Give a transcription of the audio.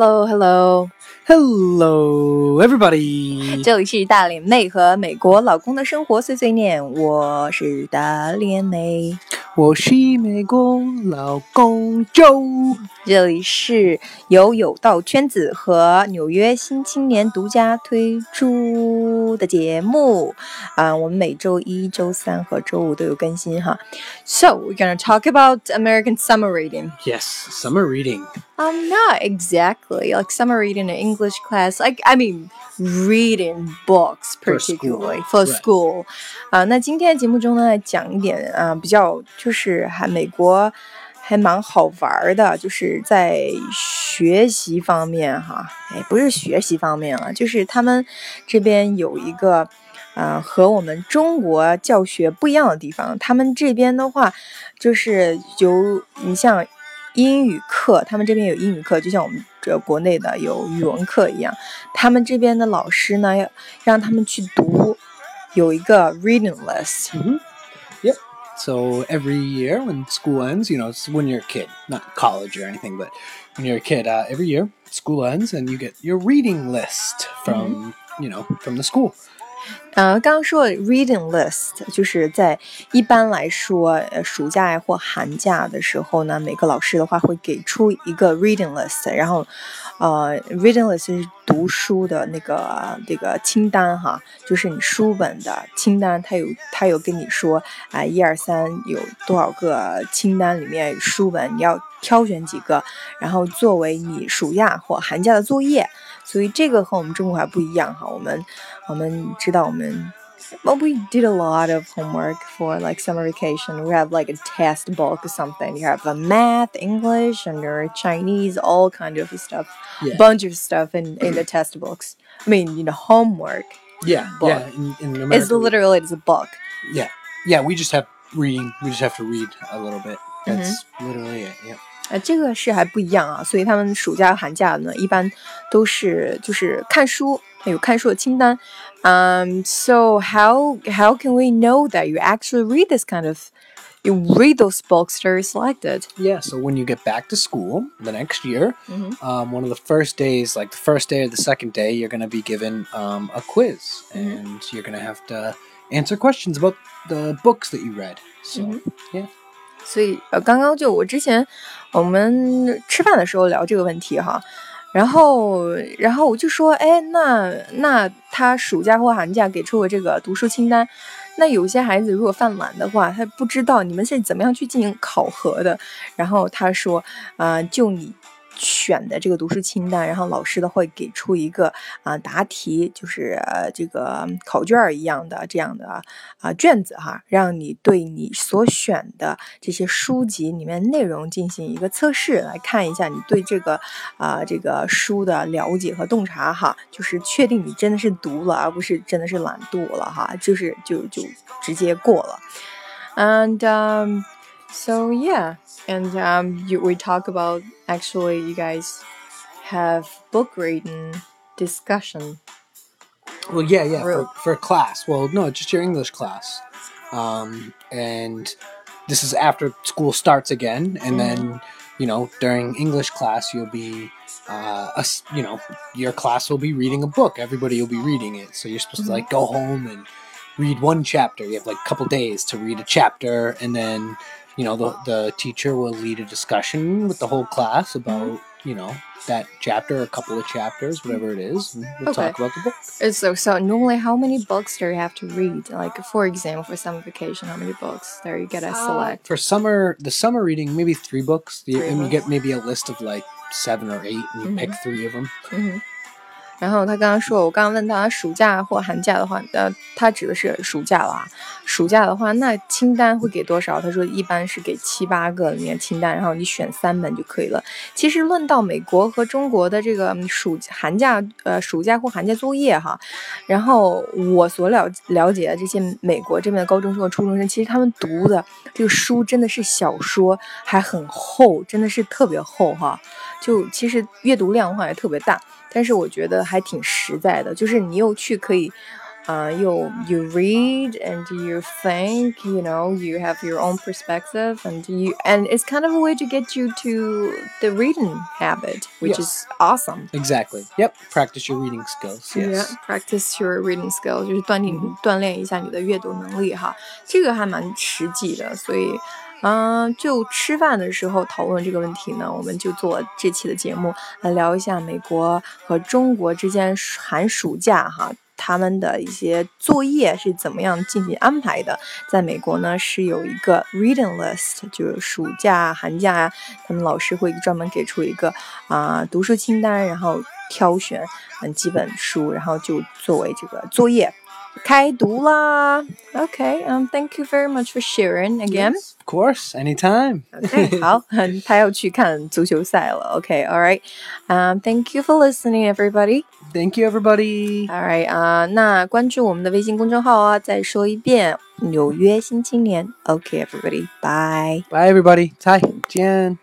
Hello, hello, hello, everybody！这里是大脸妹和美国老公的生活碎碎念，我是大脸妹。我是美国老公 Joe，这里是由有道圈子和纽约新青年独家推出的节目啊，我们每周一、周三和周五都有更新哈。So we're gonna talk about American summer reading. Yes, summer reading. Um, not exactly like summer reading in English class. Like I mean. reading books particularly for school 啊，那今天节目中呢，讲一点啊，比较就 就是还美国还蛮好玩的，就是在学习方面哈，哎，不是学习方面了，就是他们这边有一个呃和我们中国教学不一样的地方，他们这边的话就是有你像。英语课，他们这边有英语课，就像我们这国内的有语文课一样。他们这边的老师呢，要让他们去读，有一个 reading list。So every year when school ends, you know, it's when you're a kid, not college or anything, but when you're a kid, uh, every year school ends and you get your reading list from, mm -hmm. you know, from the school. 呃，刚刚说 reading list 就是在一般来说，呃，暑假或寒假的时候呢，每个老师的话会给出一个 reading list，然后，呃，reading list 是读书的那个这个清单哈，就是你书本的清单，它有它有跟你说啊，一二三有多少个清单里面书本你要挑选几个，然后作为你暑假或寒假的作业。所以这个和我们中国还不一样哈，我们我们知道我们，well we did a lot of homework for like summer vacation. We have like a test book or something. You have a math, English, and your Chinese, all kind of stuff, yeah. bunch of stuff in in the test books. I mean, you know, homework. Yeah, book. yeah. In, in America, it's literally it's a book. Yeah, yeah. We just have reading. We just have to read a little bit. That's mm -hmm. literally it. Yeah. 呃，这个是还不一样啊，所以他们暑假、寒假呢，一般都是就是看书，有看书的清单。Um, so how how can we know that you actually read this kind of you read those books that are selected. Yeah, so when you get back to school the next year, mm-hmm. um, one of the first days, like the first day or the second day, you're going to be given um, a quiz mm-hmm. and you're going to have to answer questions about the books that you read. So, mm-hmm. yeah. 所以呃，刚刚就我之前我们吃饭的时候聊这个问题哈，然后然后我就说，哎，那那他暑假或寒假给出我这个读书清单，那有些孩子如果犯懒的话，他不知道你们是怎么样去进行考核的。然后他说，啊，就你。选的这个读书清单，然后老师的会给出一个啊答题，就是这个考卷一样的这样的啊卷子哈，让你对你所选的这些书籍里面内容进行一个测试，来看一下你对这个啊这个书的了解和洞察哈，就是确定你真的是读了，而不是真的是懒惰了哈，就是就就直接过了，and so yeah and um you we talk about actually you guys have book reading discussion. Well, yeah, yeah, for, for class. Well, no, just your English class. Um, and this is after school starts again, and mm. then you know during English class you'll be, uh, a, you know, your class will be reading a book. Everybody will be reading it, so you're supposed mm-hmm. to like go home and read one chapter. You have like a couple days to read a chapter, and then you know the the teacher will lead a discussion with the whole class about mm-hmm. you know that chapter, a couple of chapters, whatever it is. we'll okay. talk about the book. So, so normally, how many books do you have to read? Like, for example, for summer vacation, how many books there you get to uh, select? For summer, the summer reading, maybe three books. Three and books. you get maybe a list of like seven or eight, and you mm -hmm. pick three of them. Mm -hmm. 然后他刚刚说，我刚刚问他暑假或寒假的话，呃，他指的是暑假了啊。暑假的话，那清单会给多少？他说一般是给七八个里面清单，然后你选三本就可以了。其实论到美国和中国的这个暑寒假，呃，暑假或寒假作业哈，然后我所了了解的这些美国这边的高中生和初中生，其实他们读的这个书真的是小说，还很厚，真的是特别厚哈。就其实阅读量的话也特别大。但是我觉得还挺实在的，就是你又去可以， uh, you you read and you think you know you have your own perspective and you and it's kind of a way to get you to the reading habit which Yes. is awesome Exactly. Yep. Practice your reading skills. Yes. Yeah, practice your reading skill，就是锻炼、嗯锻炼一下你的阅读能力哈，这个还蛮实际的，所以。 嗯，就吃饭的时候讨论这个问题呢，我们就做这期的节目来聊一下美国和中国之间寒暑假哈，他们的一些作业是怎么样进行安排的。在美国呢，是有一个 reading list，就是暑假、寒假呀，他们老师会专门给出一个啊、读书清单，然后挑选嗯几本书，然后就作为这个作业。开读啦，OK，嗯、t h a n k you very much for sharing again。 Of course. Anytime. OK，好，他要去看足球赛了。OK，all、right，嗯、t h a n k you for listening, everybody。 Thank you, everybody. All right，啊、那关注我们的微信公众号啊，再说一遍，纽约新青年。OK，everybody，bye。 Bye, everybody. 再见。